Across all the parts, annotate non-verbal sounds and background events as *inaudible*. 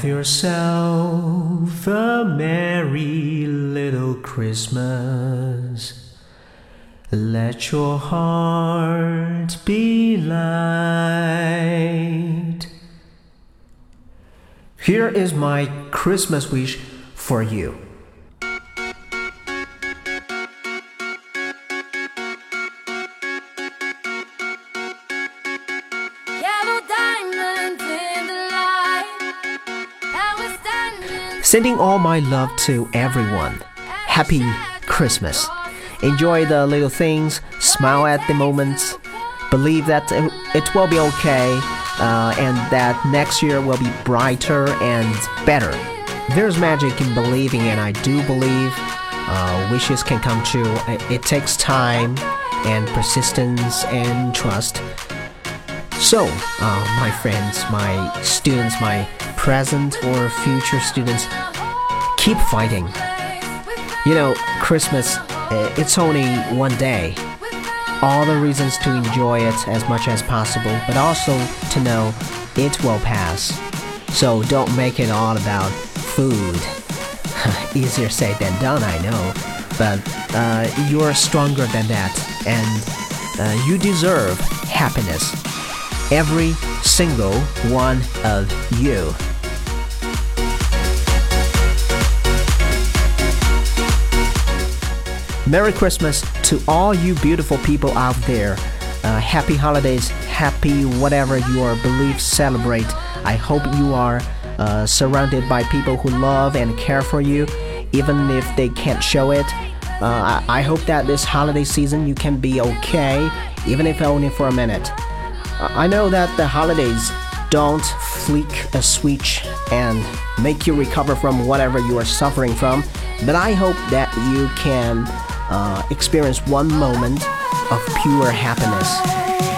Have yourself a merry little Christmas. Let your heart be light. Here is my Christmas wish for you. Sending all my love to everyone. Happy Christmas. Enjoy the little things, smile at the moments, believe that it- will be okay, uh, and that next year will be brighter and better. There's magic in believing, and I do believe uh, wishes can come true. It takes time and persistence and trust. So, uh, my friends, my students, my present or future students, keep fighting. You know, Christmas, uh, it's only one day. All the reasons to enjoy it as much as possible, but also to know it will pass. So don't make it all about food. *laughs* Easier said than done, I know. But uh, you're stronger than that, and uh, you deserve happiness. Every single one of you. Merry Christmas to all you beautiful people out there. Uh, happy holidays, happy whatever your beliefs celebrate. I hope you are uh, surrounded by people who love and care for you, even if they can't show it. Uh, I, I hope that this holiday season you can be okay, even if only for a minute. I know that the holidays don't flick a switch and make you recover from whatever you are suffering from, but I hope that you can uh, experience one moment of pure happiness.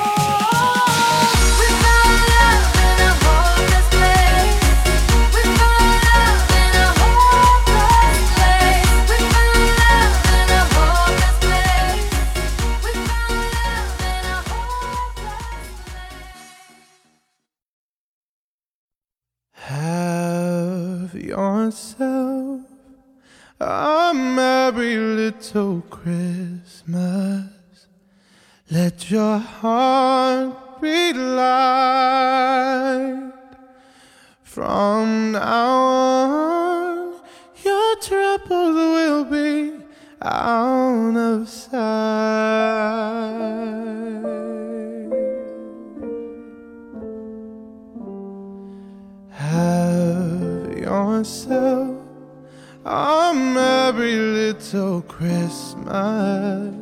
Yourself a merry little Christmas. Let your heart be light. From now on, your troubles will be out of sight. Yourself a merry little Christmas.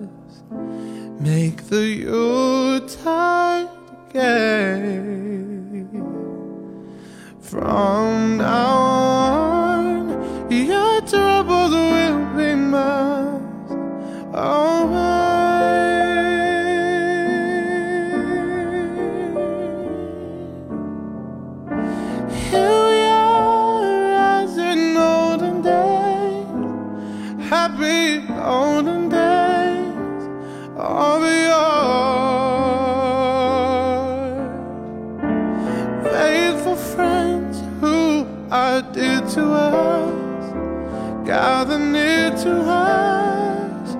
Make the Yuletide gay. From now to us, gather near to us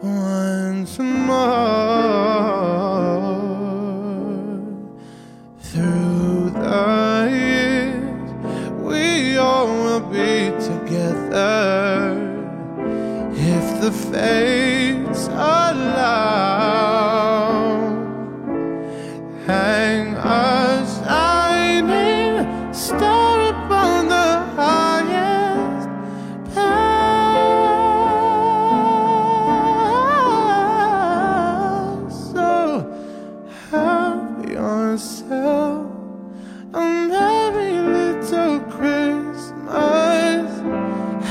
once more. Through the years, we all will be together if the fates allow. myself a merry little Christmas.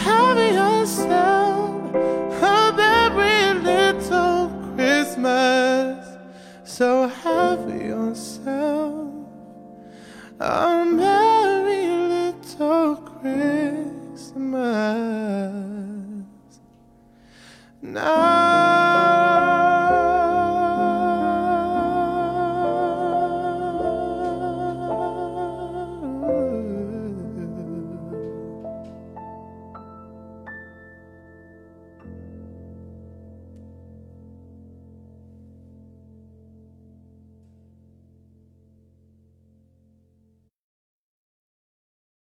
Have yourself a merry little Christmas. So have yourself a merry little Christmas.